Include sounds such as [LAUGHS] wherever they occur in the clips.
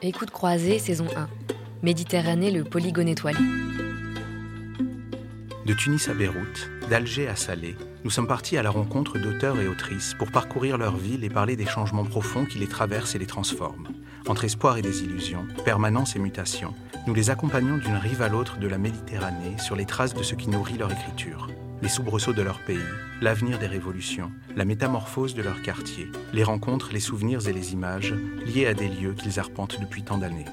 Écoute croisée, saison 1. Méditerranée, le polygone étoilé. De Tunis à Beyrouth, d'Alger à Salé, nous sommes partis à la rencontre d'auteurs et autrices pour parcourir leur ville et parler des changements profonds qui les traversent et les transforment. Entre espoir et désillusion, permanence et mutation, nous les accompagnons d'une rive à l'autre de la Méditerranée sur les traces de ce qui nourrit leur écriture. Les soubresauts de leur pays, l'avenir des révolutions, la métamorphose de leur quartier, les rencontres, les souvenirs et les images liés à des lieux qu'ils arpentent depuis tant d'années.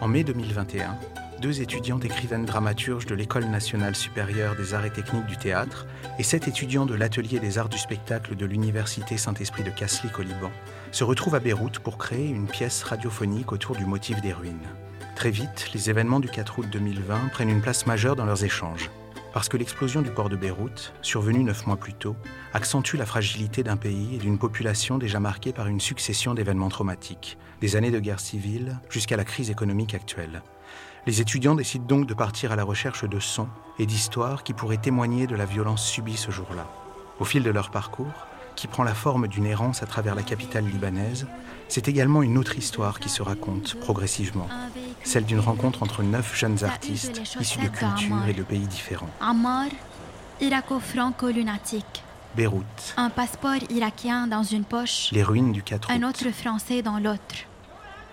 En mai 2021, deux étudiantes écrivaines dramaturges de l'École nationale supérieure des arts et techniques du théâtre et sept étudiants de l'atelier des arts du spectacle de l'Université Saint-Esprit de Kaslik au Liban se retrouvent à Beyrouth pour créer une pièce radiophonique autour du motif des ruines. Très vite, les événements du 4 août 2020 prennent une place majeure dans leurs échanges. Parce que l'explosion du port de Beyrouth, survenue neuf mois plus tôt, accentue la fragilité d'un pays et d'une population déjà marquée par une succession d'événements traumatiques, des années de guerre civile jusqu'à la crise économique actuelle. Les étudiants décident donc de partir à la recherche de sons et d'histoires qui pourraient témoigner de la violence subie ce jour-là. Au fil de leur parcours, qui prend la forme d'une errance à travers la capitale libanaise, c'est également une autre histoire qui se raconte progressivement, celle d'une rencontre entre neuf jeunes artistes issus de cultures et de pays différents. Ammar, irako-franco-lunatique. Beyrouth, Un passeport irakien dans une poche, les ruines du 4 un août, autre français dans l'autre.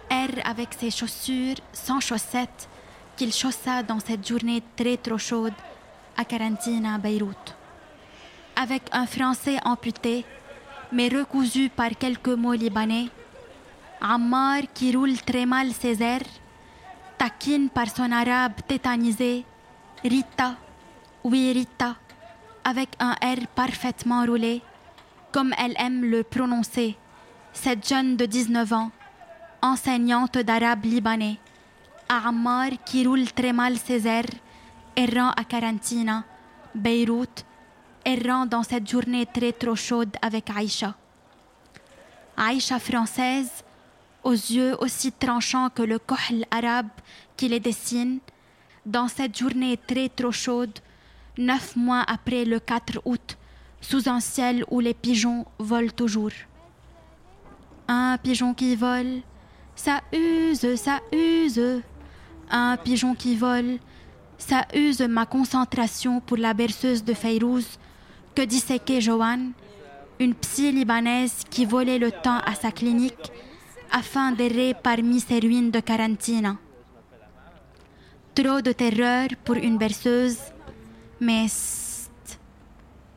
R avec ses chaussures sans chaussettes qu'il chaussa dans cette journée très trop chaude à Carantina, Beyrouth. Avec un français amputé, mais recousu par quelques mots libanais. Ammar qui roule très mal ses airs, taquine par son arabe tétanisé. Rita, oui Rita, avec un R parfaitement roulé, comme elle aime le prononcer. Cette jeune de 19 ans, enseignante d'arabe libanais. Ammar qui roule très mal ses airs, errant à Carantina, Beyrouth, errant dans cette journée très trop chaude avec Aïcha. Aïcha française, aux yeux aussi tranchants que le kohl arabe qui les dessine, dans cette journée très trop chaude, neuf mois après le 4 août, sous un ciel où les pigeons volent toujours. Un pigeon qui vole, ça use, ça use. Un pigeon qui vole, ça use ma concentration pour la berceuse de Feyrouz que disséquait Joanne, une psy libanaise qui volait le temps à sa clinique afin d'errer parmi ces ruines de Carantina. Trop de terreur pour une berceuse, mais psst,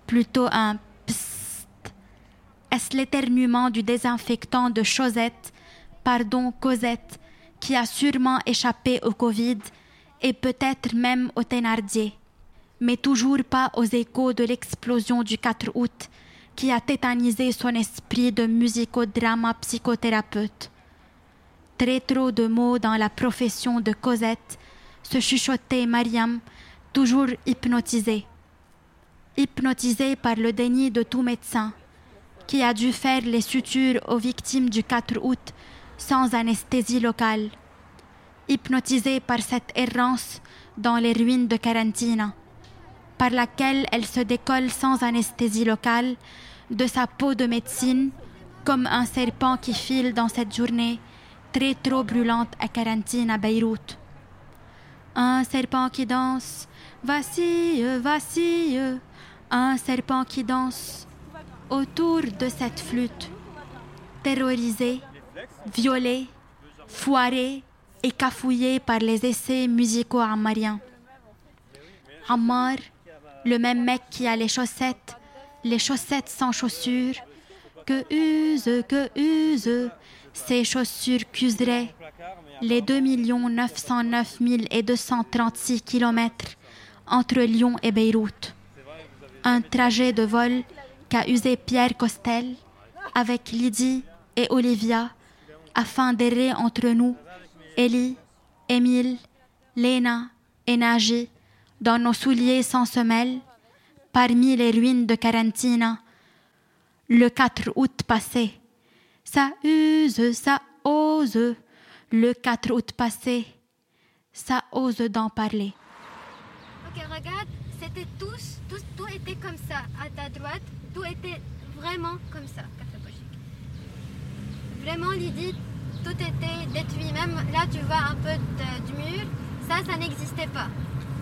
plutôt un psst. Est-ce l'éternuement du désinfectant de Chosette, pardon Cosette, qui a sûrement échappé au Covid et peut-être même au Thénardier, mais toujours pas aux échos de l'explosion du 4 août qui a tétanisé son esprit de musicodrama psychothérapeute. Très trop de mots dans la profession de Cosette, se chuchotait Mariam, toujours hypnotisée. Hypnotisée par le déni de tout médecin, qui a dû faire les sutures aux victimes du 4 août sans anesthésie locale. Hypnotisée par cette errance dans les ruines de Carantina, par laquelle elle se décolle sans anesthésie locale de sa peau de médecine comme un serpent qui file dans cette journée très trop brûlante à Carantina, à Beyrouth. Un serpent qui danse, vacille, vacille, un serpent qui danse autour de cette flûte, terrorisé, violé, foiré et cafouillé par les essais musicaux ammariens. Ammar, le même mec qui a les chaussettes, les chaussettes sans chaussures, que use, que use, ces chaussures qu'useraient les 2 909 236 kilomètres entre Lyon et Beyrouth. Un trajet de vol qu'a usé Pierre Costel avec Lydie et Olivia afin d'errer entre nous, Ellie, Émile, Léna et Naji, dans nos souliers sans semelles, parmi les ruines de Carantina, le 4 août passé. Ça use, ça ose, le 4 août passé, ça ose d'en parler. Ok, regarde, c'était tous, tous, tout était comme ça. À ta droite, tout était vraiment comme ça. Vraiment, Lydie, tout était détruit. Même là, tu vois un peu de- du mur. Ça, ça n'existait pas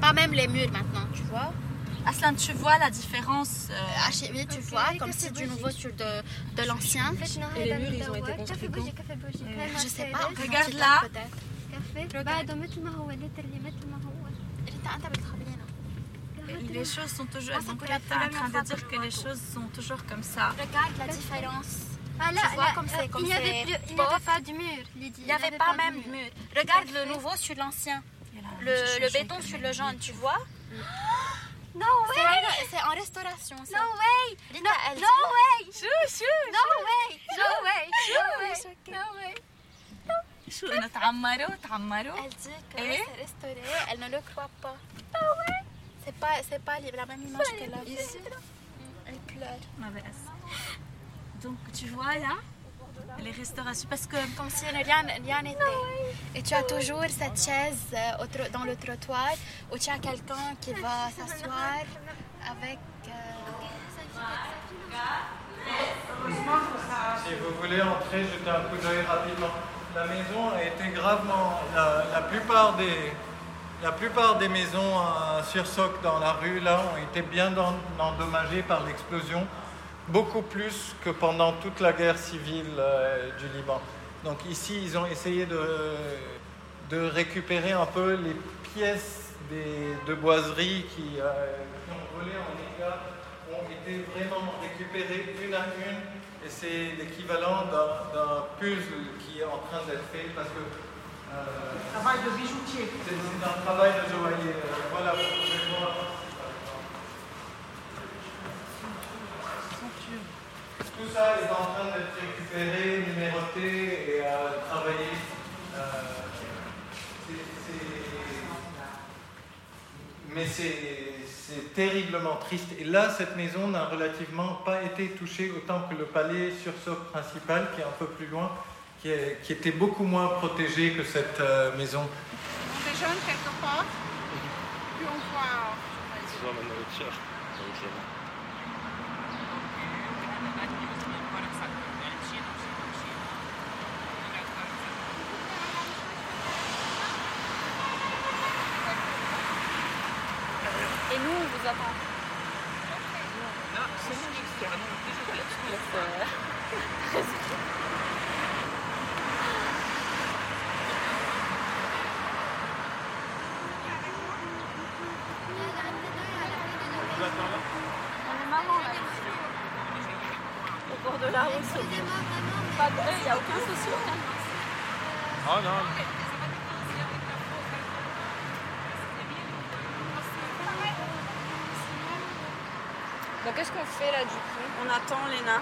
pas même les murs maintenant, tu vois. Aslan, tu vois la différence euh... ah, tu okay. vois, comme c'est du nouveau sur de, de l'ancien. Et les murs, ils ont été construits euh, Je sais pas. Regarde là. Les choses sont toujours... Donc là, t'es en train de dire que les choses sont toujours comme ça. Regarde la différence. Ah là, tu vois, là, comme c'est comme Il n'y avait, avait, pas de mur, Lydie. Il n'y avait, avait, pas, pas même de mur. mur. Regarde le nouveau sur l'ancien Le, le béton sur le jaune, tu vois No C'est way! c'est en restauration. ça. No way! Rita, elle No dit- way! Chou, chou, No way! No way! No way! No way. شو انه تعمروا تعمروا Elle dit que Eh? c'est restauré, elle ne le croit pas. C'est pas, c'est pas la même image qu'elle a vue. Mm, Elle pleure. ما بقاس. Donc tu vois là les restaurations parce que Comme si rien n'était. Et tu as toujours cette chaise euh, dans le trottoir où tu as quelqu'un qui va s'asseoir avec. euh, Si vous voulez entrer, jeter un coup d'œil rapidement. La maison a été gravement. La, la plupart des, la plupart des maisons à sursoc dans la rue là ont été bien en- endommagées par l'explosion, beaucoup plus que pendant toute la guerre civile euh, du Liban. Donc ici, ils ont essayé de, de récupérer un peu les pièces des, de boiserie qui, euh, qui ont volé en éclats, ont été vraiment récupérées une à une. Et c'est l'équivalent d'un puzzle qui est en train d'être fait parce que. euh, Travail de bijoutier. c'est un travail de joaillier. Voilà, vous pouvez voir. Tout ça est en train d'être récupéré, numéroté et euh, travaillé. Euh, Mais c'est c'est terriblement triste. Et là, cette maison n'a relativement pas été touchée autant que le palais sur soc principal, qui est un peu plus loin, qui, est- qui était beaucoup moins protégé que cette euh, maison. On déjeune quelque part, puis on voit. [LAUGHS] et nous on vous attend. Au bord de la route, pas de il n'y a aucun souci. Oh non. Donc qu'est-ce qu'on fait là du coup On attend Léna.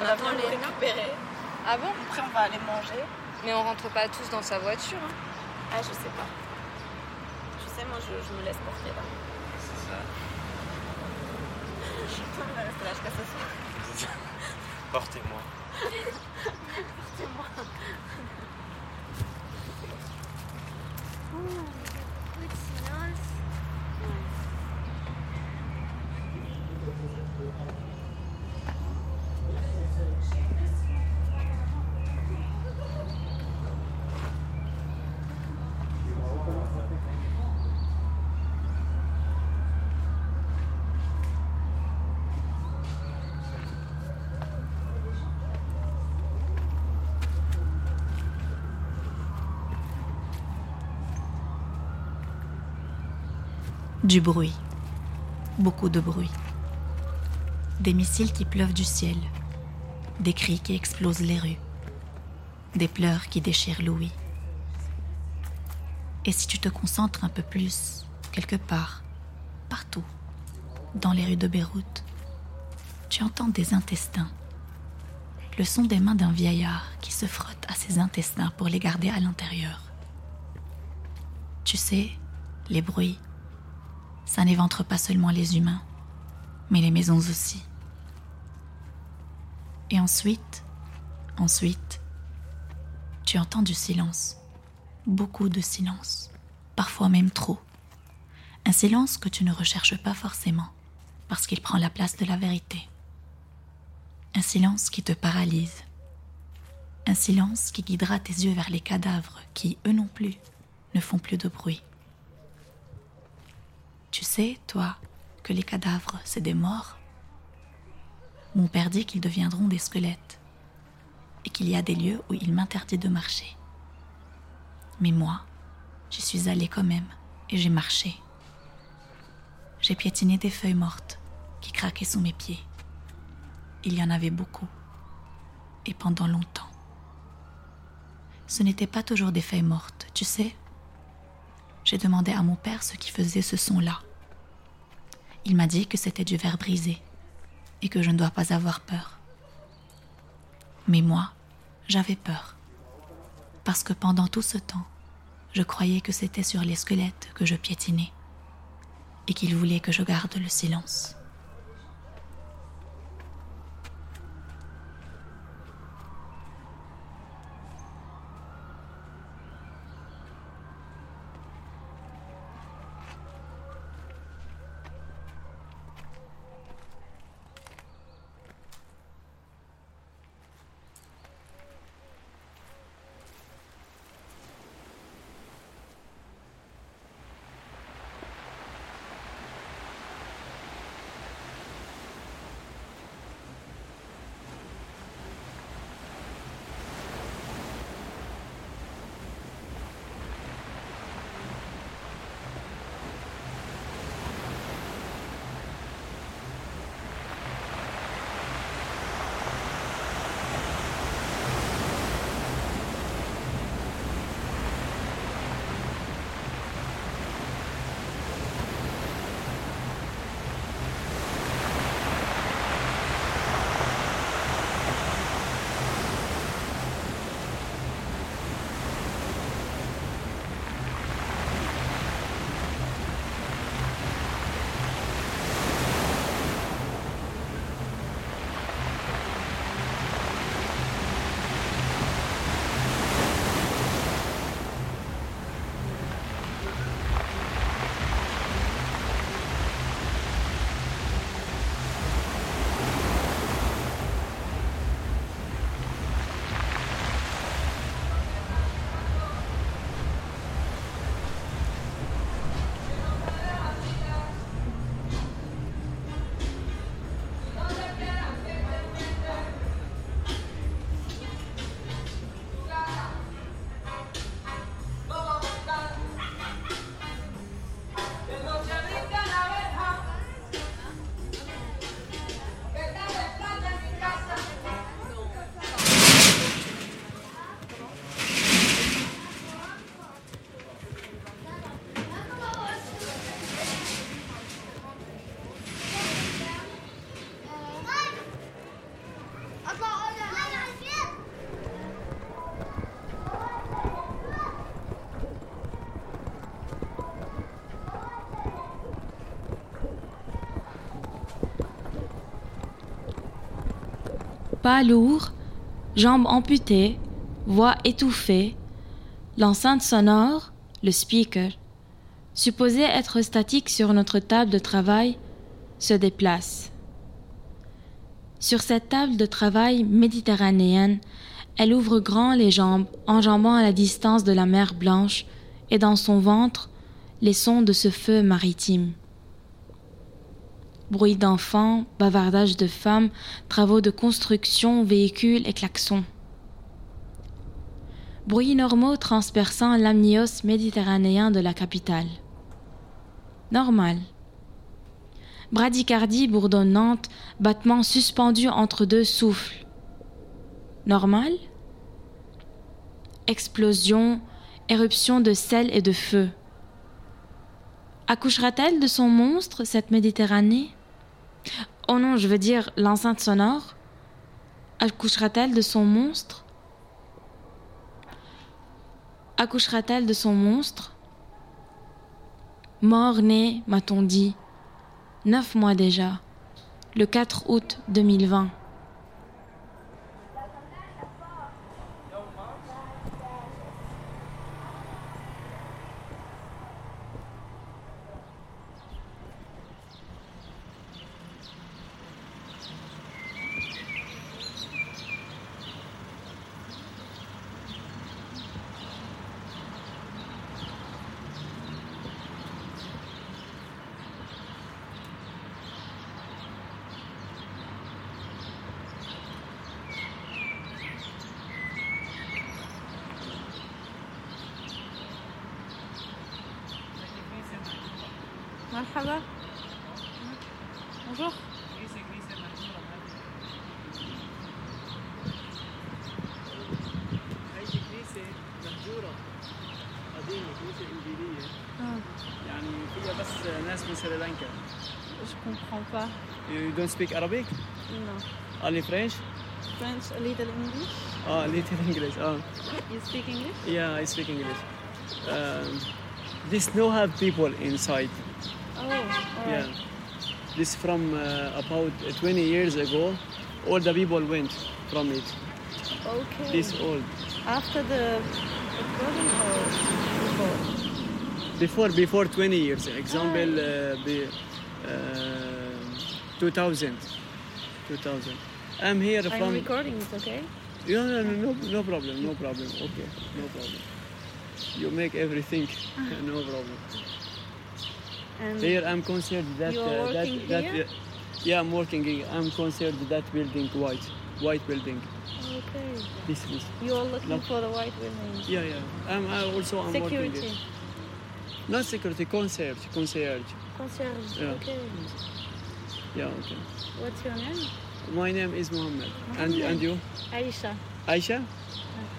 On, On attend Léna. récupérer. Ah bon? Après on va aller manger. Mais on rentre pas tous dans sa voiture. hein. Ah je sais pas. Tu sais moi je, je me laisse porter là. C'est ça. Je vais rester là jusqu'à ce soir. Portez-moi. beaucoup de silence. Du bruit. Beaucoup de bruit. Des missiles qui pleuvent du ciel. Des cris qui explosent les rues. Des pleurs qui déchirent l'ouïe. Et si tu te concentres un peu plus, quelque part, partout, dans les rues de Beyrouth, tu entends des intestins. Le son des mains d'un vieillard qui se frotte à ses intestins pour les garder à l'intérieur. Tu sais, les bruits, ça n'éventre pas seulement les humains, mais les maisons aussi. Et ensuite, ensuite, tu entends du silence, beaucoup de silence, parfois même trop. Un silence que tu ne recherches pas forcément, parce qu'il prend la place de la vérité. Un silence qui te paralyse. Un silence qui guidera tes yeux vers les cadavres qui, eux non plus, ne font plus de bruit. Tu sais, toi, que les cadavres, c'est des morts? Mon père dit qu'ils deviendront des squelettes et qu'il y a des lieux où il m'interdit de marcher. Mais moi, j'y suis allée quand même et j'ai marché. J'ai piétiné des feuilles mortes qui craquaient sous mes pieds. Il y en avait beaucoup et pendant longtemps. Ce n'étaient pas toujours des feuilles mortes, tu sais. J'ai demandé à mon père ce qui faisait ce son-là. Il m'a dit que c'était du verre brisé et que je ne dois pas avoir peur. Mais moi, j'avais peur. Parce que pendant tout ce temps, je croyais que c'était sur les squelettes que je piétinais et qu'il voulait que je garde le silence. Pas lourd, jambes amputées, voix étouffée, l'enceinte sonore, le speaker, supposé être statique sur notre table de travail, se déplace. Sur cette table de travail méditerranéenne, elle ouvre grand les jambes, enjambant à la distance de la mer Blanche, et dans son ventre, les sons de ce feu maritime bruit d'enfants, bavardage de femmes, travaux de construction, véhicules et klaxons. Bruits normaux transperçant l'amnios méditerranéen de la capitale. Normal. Bradicardie bourdonnante, battements suspendus entre deux souffles. Normal. Explosion, éruption de sel et de feu. Accouchera-t-elle de son monstre, cette Méditerranée? Oh non, je veux dire l'enceinte sonore. Accouchera-t-elle de son monstre? Accouchera-t-elle de son monstre? Mort-né, m'a-t-on dit. Neuf mois déjà. Le 4 août 2020. مرحبا Bonjour. هذه كنيسة مهجورة قديمة كنيسة إنجيلية Ah, يعني فيها بس ناس من سريلانكا je comprends pas. You don't speak Arabic? Non. Only French? French, a little English. Oh, little [LAUGHS] English. Oh, You speak English? yeah, I speak English. Um, this no have people inside. Oh, alright. Yeah. This from uh, about 20 years ago. All the people went from it. Okay. This old. After the, the or before? Before before 20 years. Example, uh, be, uh, 2000. 2000. I'm here I'm from. recording it, okay? Yeah, no, no, no, no problem, no problem. Okay, no problem. You make everything, [LAUGHS] no problem. And Here I'm concerned that uh, that that uh, yeah, I'm working. here. I'm concerned that building white, white building. Okay. This is You are looking No. for the white building. yeah, yeah. I'm I also I'm working Security. Not security, concierge, concierge. Concierge. Yeah. Okay. Yeah, okay. What's your name? My name is Mohammed. And and you? Aisha. Aisha?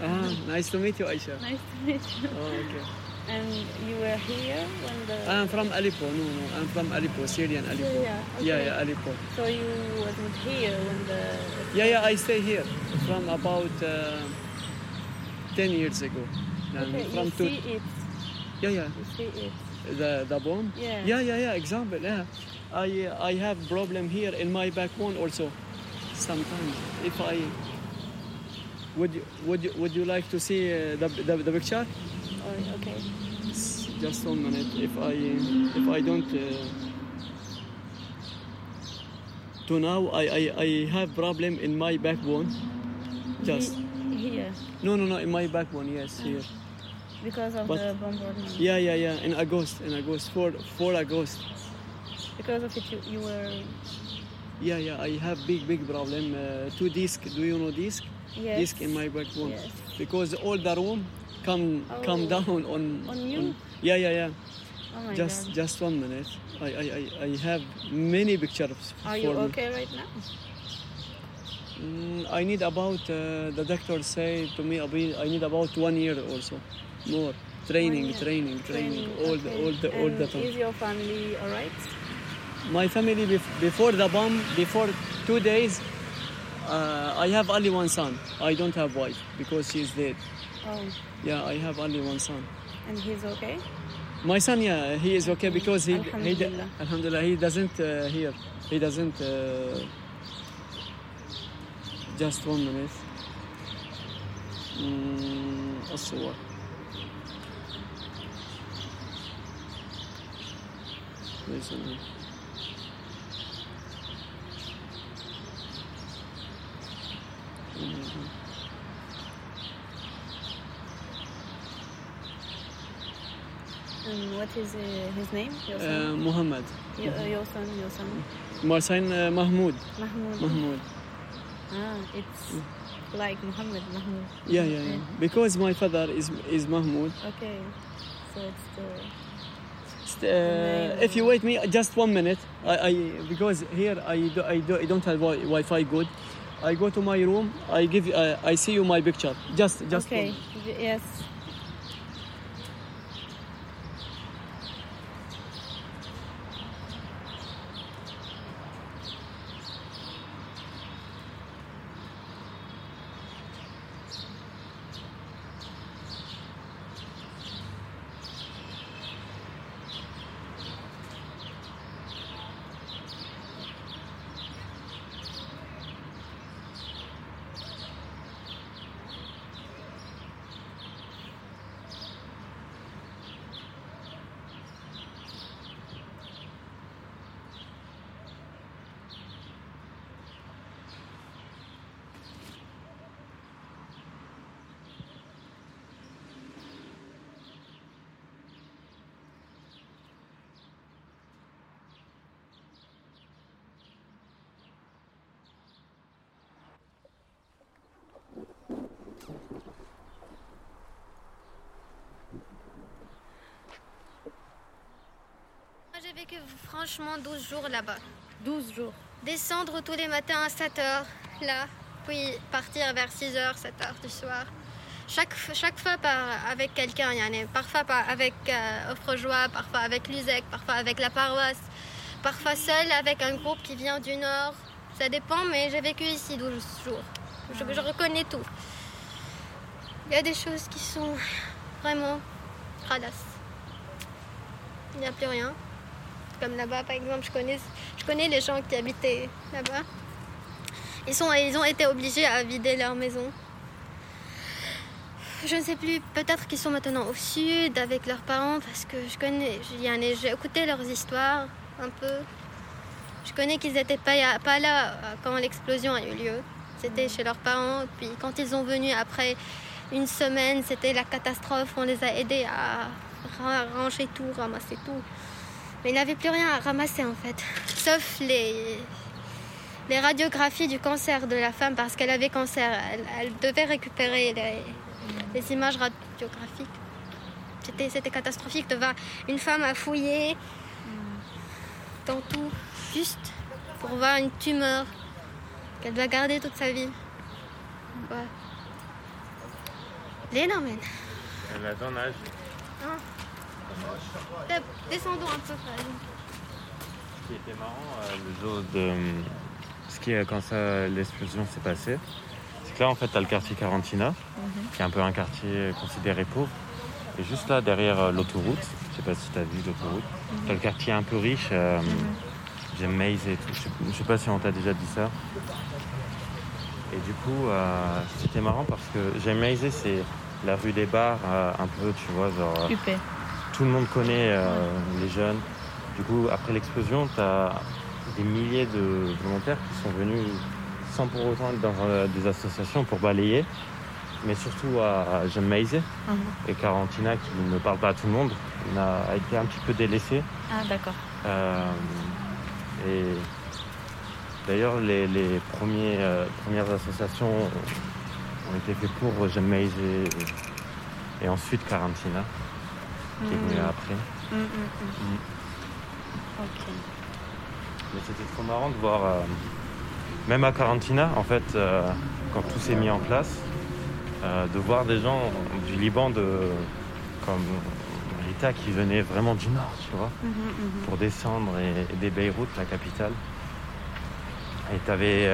Ah, nice to meet you, Aisha. Nice to meet you. Oh, okay. And you were here when the. I'm from Aleppo. No, no, I'm from Aleppo, Syrian Aleppo. Syria, Yeah, okay. yeah, Aleppo. So you wasn't here when the. Yeah, yeah, I stay here from about uh, 10 years ago. And Okay, from you two- see it. Yeah, yeah. You see it. The, the bomb? Yeah. Yeah, yeah, yeah, example, yeah. I, I have problem here in my backbone also. Sometimes, if I... Would you, would you, would you like to see uh, the, the, the picture? Oh, okay. S- Just one minute. If I, if I don't... Uh, to now, I, I, I have problem in my backbone. Just... Here. No, no, no, in my backbone, yes, here. Because of But- the bombardment. Yeah, yeah, yeah, in August, in August, 4, 4 August. Because of it, you, you were. Yeah, yeah, I have big, big problem. Uh, two disc, do you know disc? Yes. Disc in my backbone. Yes. Because all the room come come Oh. down on. On you? yeah, yeah, yeah. Oh just god. just one minute. I, I, I, I have many pictures Are you me. okay right now? Mm, I need about uh, the doctor say to me I need about one year also more training, year. training, training, all the all the all the time. Is your family alright? My family bef- before the bomb, before two days, uh, I have only one son. I don't have wife because she's dead. Oh, Yeah, I have only one son. and he's okay? My son, yeah, he is okay because he, he Alhamdulillah. Alhamdulillah, he doesn't uh, hear. He doesn't. Uh, just one minute. Mm, الصور. Where's the And what is uh, his name? Your Uh, son? Muhammad. your, uh, your son, your son. My son uh, Mahmoud. Mahmoud. Mahmoud. Ah, it's like Muhammad Mahmoud. Yeah, yeah, yeah. Because my father is is Mahmoud. Okay, so it's the. Uh, if you wait me just one minute, I, I because here I do, I, do, I don't have wi- Wi-Fi good. I go to my room. I give uh, I see you my picture. Just just okay. one- Franchement 12 jours là-bas. 12 jours. Descendre tous les matins à 7 heures, là, puis partir vers 6 heures, 7 heures du soir. Chaque, chaque fois par, avec quelqu'un, yani, parfois par, avec euh, Offre Joie, parfois avec l'USEC, parfois avec la paroisse, parfois seul avec un groupe qui vient du Nord. Ça dépend, mais j'ai vécu ici 12 jours. Je, je reconnais tout. Il y a des choses qui sont vraiment ralasses. Il n'y a plus rien. Comme là-bas, par exemple, je connais, je connais les gens qui habitaient là-bas. Ils, ils ont été obligés à vider leur maison. Je ne sais plus, peut-être qu'ils sont maintenant au sud avec leurs parents parce que je connais, j'ai écouté leurs histoires un peu. Je connais qu'ils n'étaient pas, pas là quand l'explosion a eu lieu. C'était chez leurs parents. Puis quand ils sont venus après une semaine, c'était la catastrophe. On les a aidés à ra- ranger tout, ramasser tout. Mais il n'avait plus rien à ramasser en fait. Sauf les, les radiographies du cancer de la femme parce qu'elle avait cancer. Elle, elle devait récupérer les, les images radiographiques. C'était, c'était catastrophique de voir une femme à fouiller dans tout, juste pour voir une tumeur qu'elle doit garder toute sa vie. Ouais. L'énorme. Elle a ton âge. Hein. Descendons un peu. Ce qui était marrant euh, le jour de. Ce qui est quand ça l'explosion s'est passée, c'est que là en fait t'as le quartier Carantina, qui est un peu un quartier considéré pauvre. Et juste là derrière euh, l'autoroute, je sais pas si t'as vu l'autoroute, t'as le quartier un peu riche, euh, j'aime Maze et tout. Je sais, je sais pas si on t'a déjà dit ça. Et du coup, euh, c'était marrant parce que j'aime Maze, c'est la rue des bars, euh, un peu, tu vois, genre. Tout le monde connaît euh, les jeunes. Du coup, après l'explosion, tu as des milliers de volontaires qui sont venus sans pour autant être dans euh, des associations pour balayer, mais surtout à, à Jeanne Maïzé et Carantina qui ne parle pas à tout le monde, on a été un petit peu délaissé. Ah, d'accord. Euh, et d'ailleurs, les, les premiers, premières associations ont été faites pour Jeanne et ensuite Carantina qui est venu après. Mm, mm, mm. Ok. Mais c'était trop marrant de voir, euh, même à Carantina, en fait, euh, quand tout s'est mis en place, euh, de voir des gens du Liban, de, comme l'État qui venait vraiment du nord, tu vois, pour descendre et aider Beyrouth, la capitale. Et t'avais.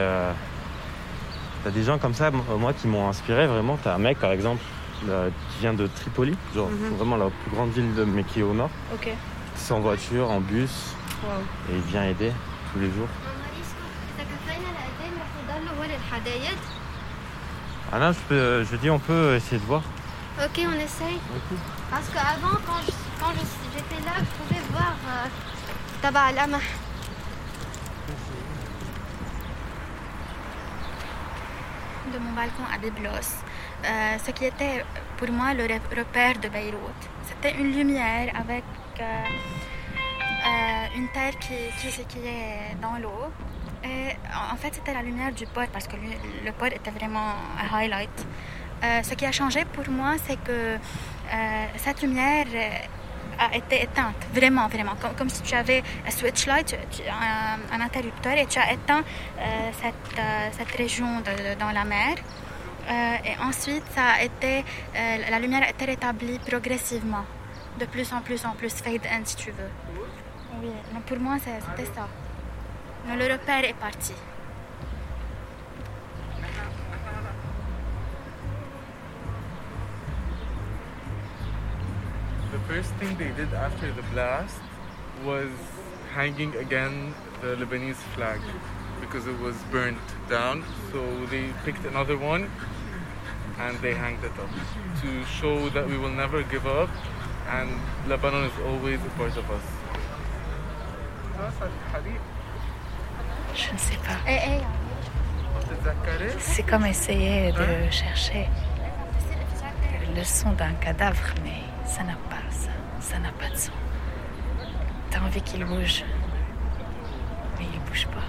T'as des gens comme ça, moi, qui m'ont inspiré vraiment. T'as un mec, par exemple, là, qui vient de Tripoli, mhm. vraiment la plus grande ville, de, mais qui est au nord. C'est en voiture, en bus. Et il vient aider tous les jours. Ah là, je, dis, on peut essayer de voir. Ok, on essaye. Parce qu'avant, quand j'étais quand là, je pouvais voir euh, de mon balcon à Byblos, euh, ce qui était pour moi le rep- repère de Beyrouth. C'était une lumière avec euh, euh, une terre qui, qui, qui est dans l'eau. Et en fait, c'était la lumière du port parce que lui- le port était vraiment un highlight. Ce qui a changé pour moi, c'est que cette lumière a été éteinte, vraiment, vraiment. Comme, comme si tu avais un switch light, tu- tu- un, un interrupteur, et tu as éteint euh, cette, euh, cette région de- dans la mer. Euh, et ensuite, ça a été, la lumière a été rétablie progressivement, de plus en plus en plus, fade in si tu veux. Oui, donc pour moi, c'était ça. Donc, le repère est parti. First thing they did after the blast was hanging again the Lebanese flag because it was burnt down. So they picked another one and they hanged it up to show that we will never give up and Lebanon is always a part of us. Je ne sais pas. Eh, eh, C'est comme essayer de chercher le son d'un cadavre, mais ça n'a pas ça. Ça n'a pas de son. T'as envie qu'il bouge, mais il bouge pas.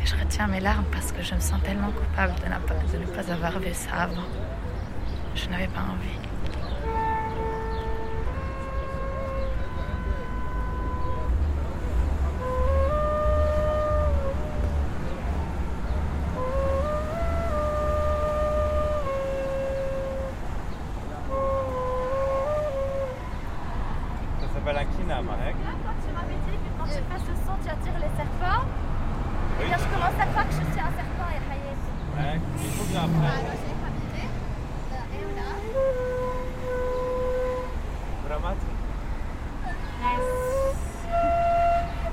Et je retiens mes larmes parce que je me sens tellement coupable de, ne pas avoir vu ça avant. Je n'avais pas envie. tu m'avais dit quand tu euh. fais ce son, tu attires les serpents, je commence à croire que je suis un serpent, et Hayes. Ouais, il faut ah,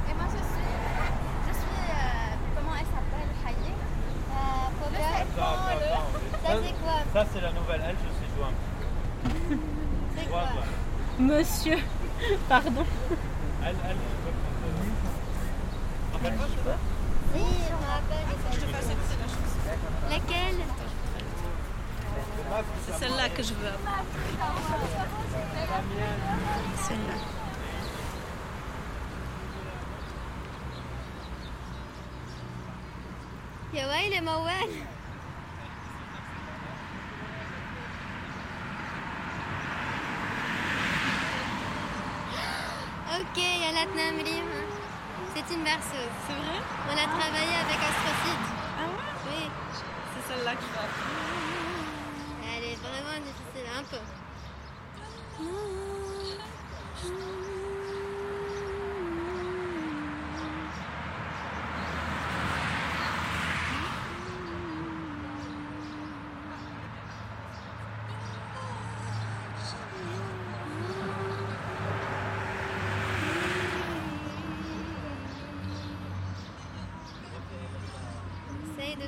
Et moi, je suis. Je suis. Euh, comment elle s'appelle euh, Ça, c'est la nouvelle elle, je sais. C'est quoi [LAUGHS] Monsieur. Pardon. Elle, elle, je peux prendre. Rappelle-moi, je peux Si, je me rappelle. Je te fasse Laquelle C'est celle-là que je veux avoir. Celle-là. يا ويلي موال Ok, il y a la Tnamrim. C'est une berceuse. C'est vrai On a travaillé avec Astrocyte. Ah ouais Oui. C'est celle-là veux avoir. Elle est vraiment difficile, un peu.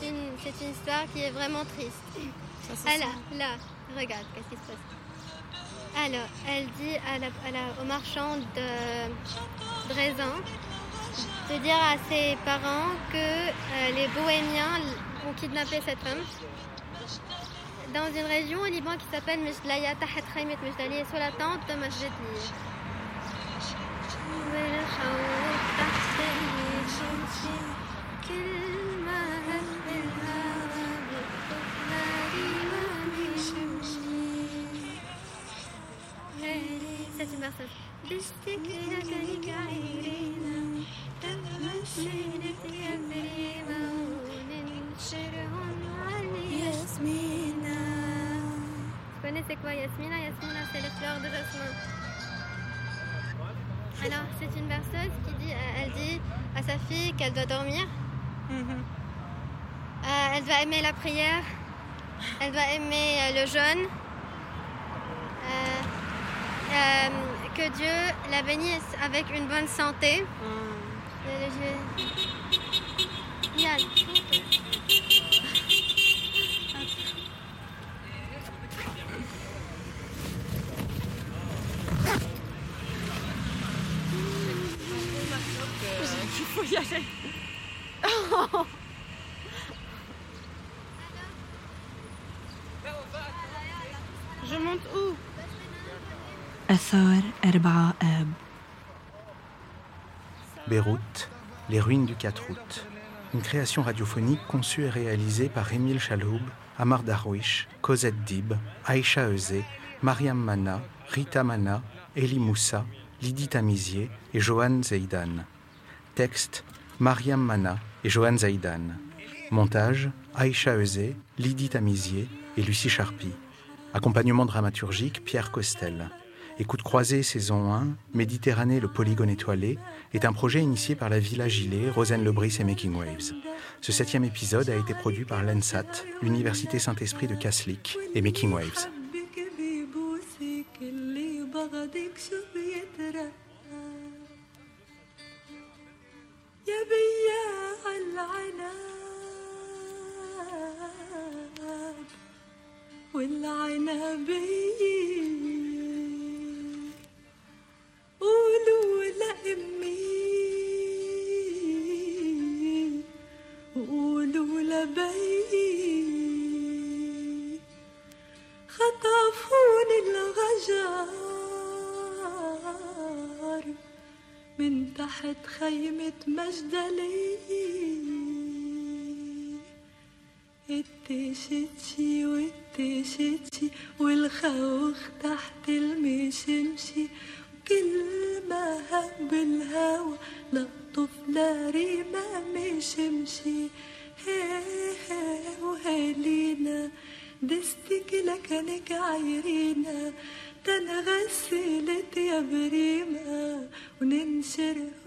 c'est une, histoire qui est vraiment triste. Ça, c'est Ah là, ça. là, regarde, qu'est-ce qui se passe Alors, elle dit à la, à la- au marchand de Drézin de dire à ses parents que euh, les bohémiens ont kidnappé cette femme dans une région au Liban qui s'appelle Mishlaya Tahat Khaymet Mishlali, sur la tente de Masjid. C'est une berceuse. Vous connaissez quoi Yasmina? Yasmina, c'est les fleurs de jasmin. Alors, c'est une berceuse qui dit, euh, elle dit à sa fille qu'elle doit dormir. Euh, elle doit aimer la prière. Elle doit aimer euh, le jeûne. Euh, euh, que Dieu la bénisse avec une bonne santé. Euh, Beyrouth, les ruines du 4 août. Une création radiophonique conçue et réalisée par Émile Chaloub, Amar Darwish, Cosette Dib, Aïcha Euzé, Mariam Mana, Rita Mana, Elie Moussa, Lydie Tamizier et Johan Zeidan. Texte Mariam Mana et Johan Zeidan. Montage Aïcha Euzé, Lydie Tamizier et Lucie Charpie. Accompagnement dramaturgique Pierre Costel. Écoute croisée saison 1, Méditerranée le polygone étoilé, est un projet initié par la Villa Gilet, Rosen Lebris et Making Waves. Ce septième épisode a été produit par l'ENSAT, l'Université Saint-Esprit de Kaslik et Making Waves. حبك مجدليه اتشتشي واتشتشي والخوخ تحت المشمشي. كلمة بالهوا لطف لا ريمة مشمشي. وهالينا دستك لكنك عيرينا. تنغسلت يا بريمة وننشرها